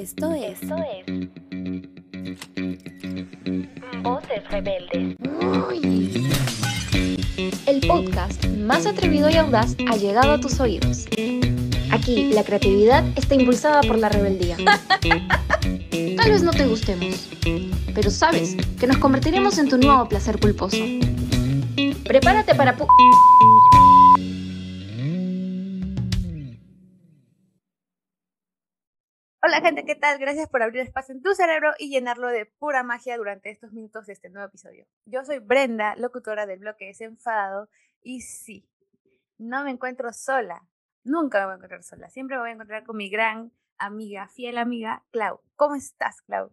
Esto es. Esto es. Voces Rebeldes. El podcast más atrevido y audaz ha llegado a tus oídos. Aquí la creatividad está impulsada por la rebeldía. Tal vez no te gustemos, pero sabes que nos convertiremos en tu nuevo placer culposo. Prepárate para... pu- Gente, ¿qué tal? Gracias por abrir espacio en tu cerebro y llenarlo de pura magia durante estos minutos de este nuevo episodio. Yo soy Brenda, locutora del bloque Desenfadado, y sí, no me encuentro sola, nunca me voy a encontrar sola, siempre me voy a encontrar con mi gran amiga, fiel amiga, Clau. ¿Cómo estás, Clau?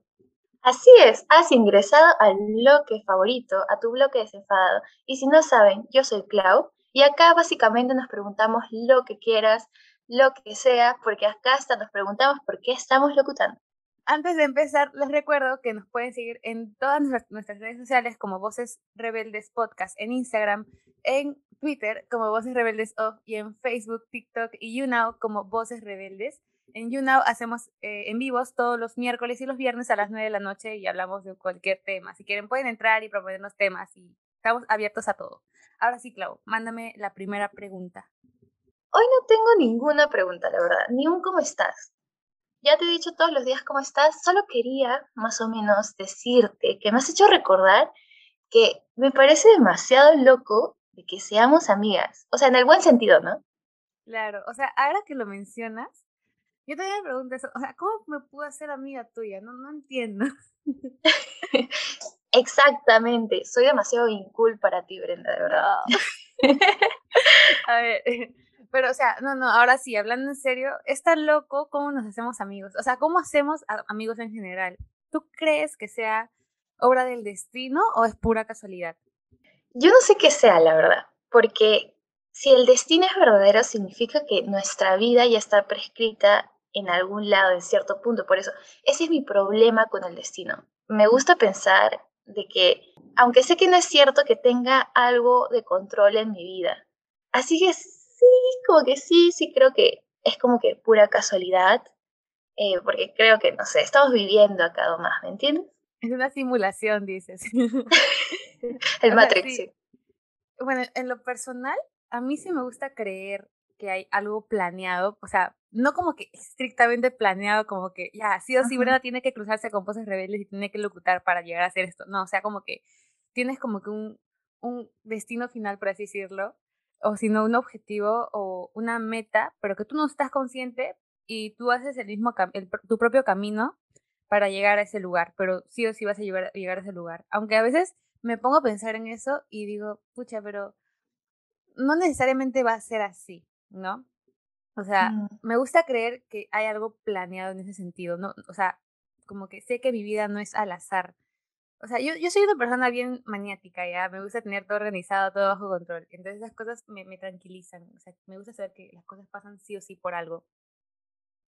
Así es, has ingresado al bloque favorito, a tu bloque desenfadado. Y si no saben, yo soy Clau y acá básicamente nos preguntamos lo que quieras, lo que sea, porque acá hasta nos preguntamos por qué estamos locutando. Antes de empezar, les recuerdo que nos pueden seguir en todas nuestras- redes sociales como Voces Rebeldes Podcast, en Instagram, en Twitter como Voces Rebeldes Off y en Facebook, TikTok y YouNow como Voces Rebeldes. En YouNow hacemos eh, en vivos todos los miércoles y los viernes a las 9 de la noche y hablamos de cualquier tema. Si quieren pueden entrar y proponernos temas y estamos abiertos a todo. Ahora sí, Clau, mándame la primera pregunta. Hoy no tengo ninguna pregunta, la verdad, ni un cómo estás. Ya te he dicho todos los días cómo estás, solo quería más o menos decirte que me has hecho recordar que me parece demasiado loco de que seamos amigas. O sea, en el buen sentido, ¿no? Claro, o sea, ahora que lo mencionas, yo también me pregunto eso, o sea, ¿cómo me puedo hacer amiga tuya? No, no entiendo. Exactamente, soy demasiado incool para ti, Brenda, de verdad. A ver, pero o sea, no, no, ahora sí, hablando en serio, es tan loco cómo nos hacemos amigos, o sea, cómo hacemos amigos en general. ¿Tú crees que sea obra del destino o es pura casualidad? Yo no sé qué sea, la verdad, porque si el destino es verdadero, significa que nuestra vida ya está prescrita en algún lado, en cierto punto. Por eso, ese es mi problema con el destino. Me gusta pensar de que, aunque sé que no es cierto que tenga algo de control en mi vida, así que sí, como que sí, sí creo que es como que pura casualidad, eh, porque creo que, no sé, estamos viviendo acá nomás, ¿me entiendes? Es una simulación, dices. El O sea, Matrix, sí. sí. Bueno, en lo personal, a mí sí me gusta creer que hay algo planeado, o sea, no como que estrictamente planeado, como que ya, sí o sí. Brenda tiene que cruzarse con voces rebeldes y tiene que locutar para llegar a hacer esto. No, o sea, como que tienes como que un, un destino final, por así decirlo, o si no, un objetivo o una meta, pero que tú no estás consciente y tú haces el mismo, el, tu propio camino para llegar a ese lugar, pero sí o sí vas a llegar, llegar a ese lugar. Aunque a veces me pongo a pensar en eso y digo, pucha, pero no necesariamente va a ser así, ¿no? O sea, Mm. me gusta creer que hay algo planeado en ese sentido, ¿no? O sea, como que sé que mi vida no es al azar. O sea, yo, yo soy una persona bien maniática, ¿ya? Me gusta tener todo organizado, todo bajo control. Entonces esas cosas me, me tranquilizan. O sea, me gusta saber que las cosas pasan sí o sí por algo.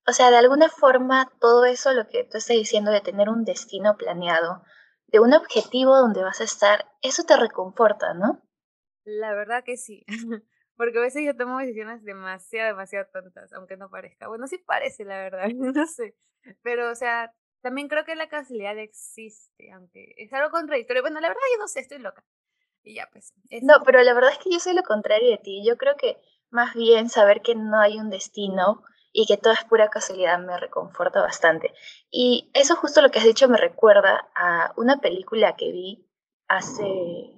O sea, de alguna forma, todo eso, lo que tú estás diciendo de tener un destino planeado, de un objetivo donde vas a estar, eso te reconforta, ¿no? La verdad que sí. Porque a veces yo tomo decisiones demasiado, demasiado tontas, aunque no parezca. Bueno, sí parece, la verdad, no sé. Pero, o sea, también creo que la casualidad existe, aunque es algo contradictorio. Bueno, la verdad yo no sé, estoy loca. Y ya, pues. eso. No, pero la verdad es que yo soy lo contrario de ti. Yo creo que más bien saber que no hay un destino y que todo es pura casualidad me reconforta bastante. Y eso justo lo que has dicho me recuerda a una película que vi hace,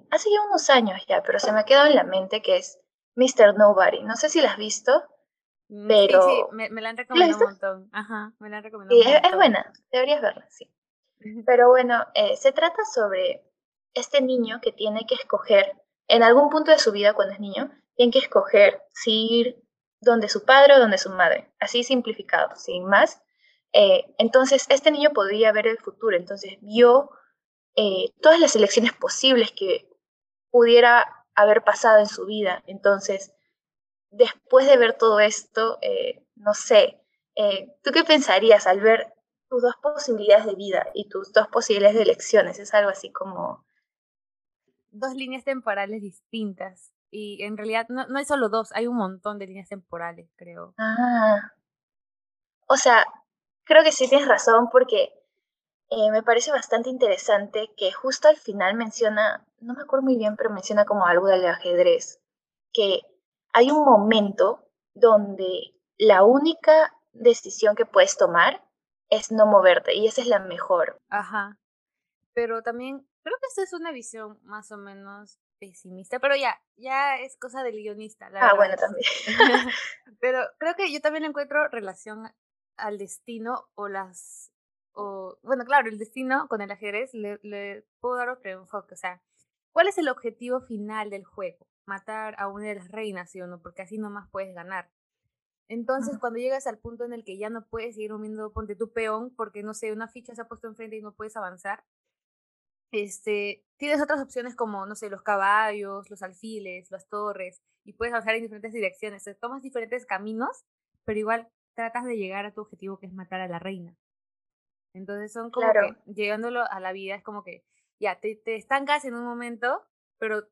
hace ya unos años ya, pero se me ha quedado en la mente que es Mr. Nobody. No sé si la has visto. Pero- Sí, sí, me, me la han ¿La recomendado un montón. Ajá, me la han recomendado Sí, un es, es montón. buena, deberías verla, sí. Pero bueno, eh, se trata sobre este niño que tiene que escoger, en algún punto de su vida cuando es niño, tiene que escoger si ir donde su padre o donde su madre, así simplificado, sin más. Eh, entonces, este niño podía ver el futuro, entonces vio eh, todas las elecciones posibles que pudiera haber pasado en su vida. Entonces, después de ver todo esto, eh, no sé, eh, ¿tú qué pensarías al ver tus dos posibilidades de vida y tus dos posibilidades de elecciones? Es algo así como, Dos líneas temporales distintas. Y en realidad no, no hay solo dos, hay un montón de líneas temporales, creo. ah, o sea, creo que sí tienes razón porque eh, me parece bastante interesante que justo al final menciona, no me acuerdo muy bien, pero menciona como algo del ajedrez, que hay un momento donde la única decisión que puedes tomar es no moverte y esa es la mejor. Ajá. Pero también creo que esta es una visión más o menos pesimista, pero ya, ya es cosa del guionista. La ah, bueno, también. pero creo que yo también encuentro relación al destino o las, o, bueno, claro, el destino con el ajedrez le, le puedo dar otro enfoque, o sea, ¿cuál es el objetivo final del juego? Matar a una de las reinas, ¿sí o no? Porque así nomás puedes ganar. Entonces, cuando llegas al punto en el que ya no puedes seguir moviendo, ponte tu peón, porque no sé, una ficha se ha puesto enfrente y no puedes avanzar, este, tienes otras opciones como, no sé, los caballos, los alfiles, las torres, y puedes avanzar en diferentes direcciones. tomas diferentes caminos, pero igual tratas de llegar a tu objetivo que es matar a la reina. Entonces son como que llegándolo a la vida es como que ya te, te estancas en un momento, pero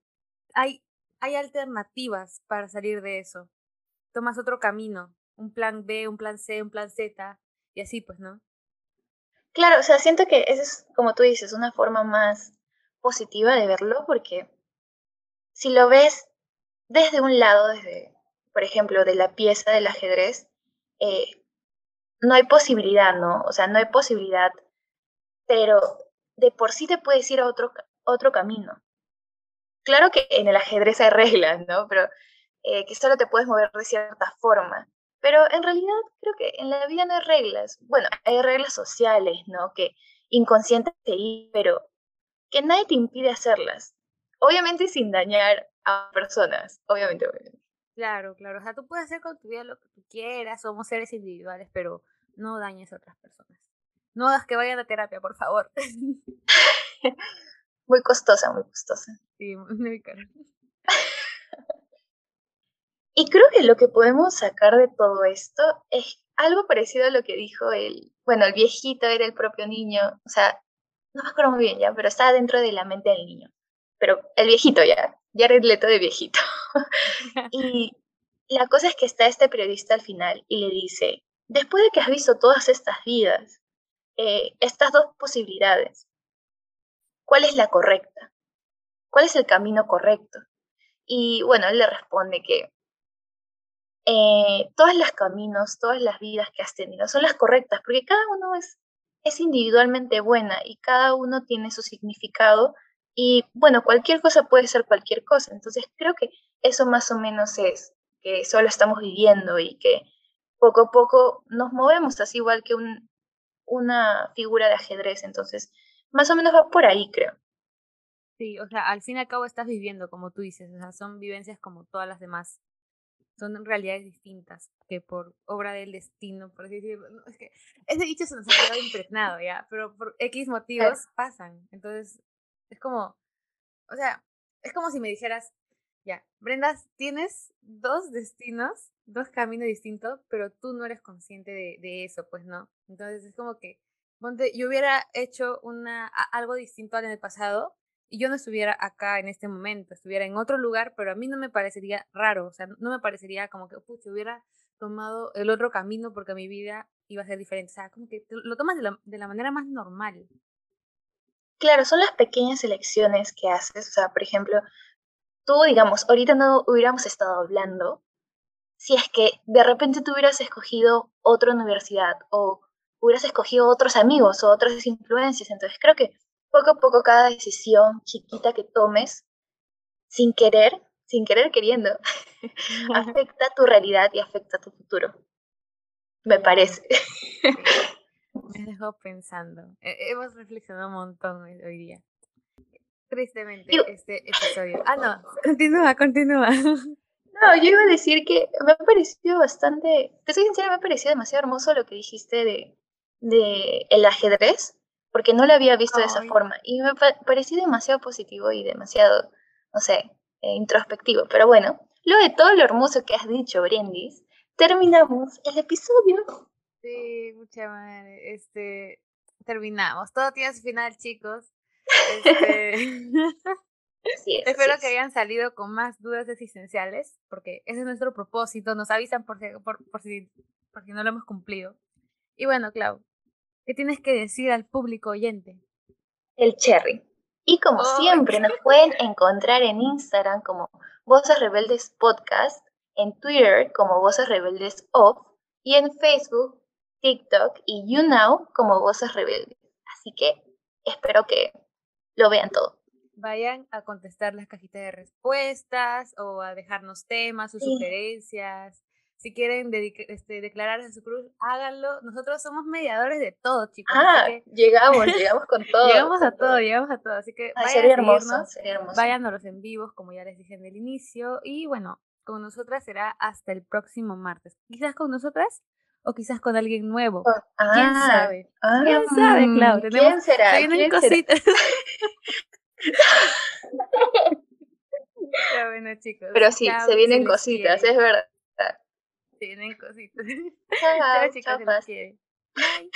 hay, hay alternativas para salir de eso tomas otro camino, un plan B, un plan C, un plan Z, y así pues, ¿no? Claro, o sea, siento que esa es, como tú dices, una forma más positiva de verlo, porque si lo ves desde un lado, desde, por ejemplo, de la pieza del ajedrez, eh, no hay posibilidad, ¿no? O sea, no hay posibilidad, pero de por sí te puedes ir a otro, otro camino. Claro que en el ajedrez hay reglas, ¿no? Pero eh, que solo te puedes mover de cierta forma. Pero en realidad creo que en la vida no hay reglas. Bueno, hay reglas sociales, ¿no? Que inconscientes te pero que nadie te impide hacerlas. Obviamente sin dañar a personas, obviamente, obviamente. Claro, claro. O sea, tú puedes hacer con tu vida lo que tú quieras, somos seres individuales, pero no dañes a otras personas. No hagas que vayan a terapia, por favor. muy costosa, muy costosa. Sí, muy caro. Y creo que lo que podemos sacar de todo esto es algo parecido a lo que dijo el, bueno, el viejito era el propio niño, o sea, no me acuerdo muy bien ya, pero estaba dentro de la mente del niño. Pero el viejito ya, ya Leto de viejito. y la cosa es que está este periodista al final y le dice, después de que has visto todas estas vidas, eh, estas dos posibilidades, ¿cuál es la correcta? ¿Cuál es el camino correcto? Y bueno, él le responde que eh, todas las caminos, todas las vidas que has tenido son las correctas, porque cada uno es, es individualmente buena y cada uno tiene su significado y bueno, cualquier cosa puede ser cualquier cosa, entonces creo que eso más o menos es, que solo estamos viviendo y que poco a poco nos movemos, así igual que un, una figura de ajedrez, entonces más o menos va por ahí, creo. Sí, o sea, al fin y al cabo estás viviendo, como tú dices, o sea, son vivencias como todas las demás son realidades distintas que por obra del destino, por así decirlo. es que ese dicho se nos ha quedado impregnado ya, pero por X motivos pasan. Entonces, es como, o sea, es como si me dijeras, ya, Brenda, tienes dos destinos, dos caminos distintos, pero tú no eres consciente de, eso, pues no. Entonces es como que, ponte, yo hubiera hecho una, algo distinto en el pasado, y yo no estuviera acá en este momento, estuviera en otro lugar, pero a mí no me parecería raro, o sea, no me parecería como que, pucha, hubiera tomado el otro camino porque mi vida iba a ser diferente, o sea, como que lo tomas de la, de la manera más normal. Claro, son las pequeñas elecciones que haces, o sea, por ejemplo, tú, digamos, ahorita no hubiéramos estado hablando si es que de repente tú hubieras escogido otra universidad o hubieras escogido otros amigos o otras influencias, entonces creo que poco a poco cada decisión chiquita que tomes, sin querer, sin querer queriendo, afecta tu realidad y afecta tu futuro. Me parece. Me dejó pensando. Hemos reflexionado un montón hoy día. Tristemente, este episodio. Ah, no, continúa, continúa. No, yo iba a decir que me ha parecido bastante, te soy sincera, me ha parecido demasiado hermoso lo que dijiste de, de el ajedrez, porque no lo había visto de esa forma y me pareció demasiado positivo y demasiado, no sé, eh, introspectivo. Pero bueno, luego de todo lo hermoso que has dicho, Brendis, terminamos el episodio. Sí, mucha madre. Este, terminamos. Todo tiene su final, chicos. Este... Espero que hayan salido con más dudas existenciales, porque ese es nuestro propósito. Nos avisan por si, por, por si, por si no lo hemos cumplido. Y bueno, Clau, ¿Qué tienes que decir al público oyente? El cherry. Y como siempre, nos pueden encontrar en Instagram como Voces Rebeldes Podcast, en Twitter como Voces Rebeldes Off y en Facebook, TikTok y YouNow como Voces Rebeldes. Así que espero que lo vean todo. Vayan a contestar las cajitas de respuestas o a dejarnos temas o sugerencias. Si quieren este, declararse a su cruz, háganlo. Nosotros somos mediadores de todo, chicos. Ah, llegamos, llegamos con todo. llegamos a todo, llegamos a todo. Así que vayan sería, hermoso, sería hermoso. Vayan a los en vivos, como ya les dije en el inicio. Y bueno, con nosotras será hasta el próximo martes. Quizás con nosotras o quizás con alguien nuevo. ¿Quién ah, sabe? ¿Quién sabe, mm, Claudia? ¿Quién será? ¿Quién cositas. ya bueno, chicos. Pero sí, se vienen cositas, es verdad. Se vienen cositas. Chao, chao, chao, Bye.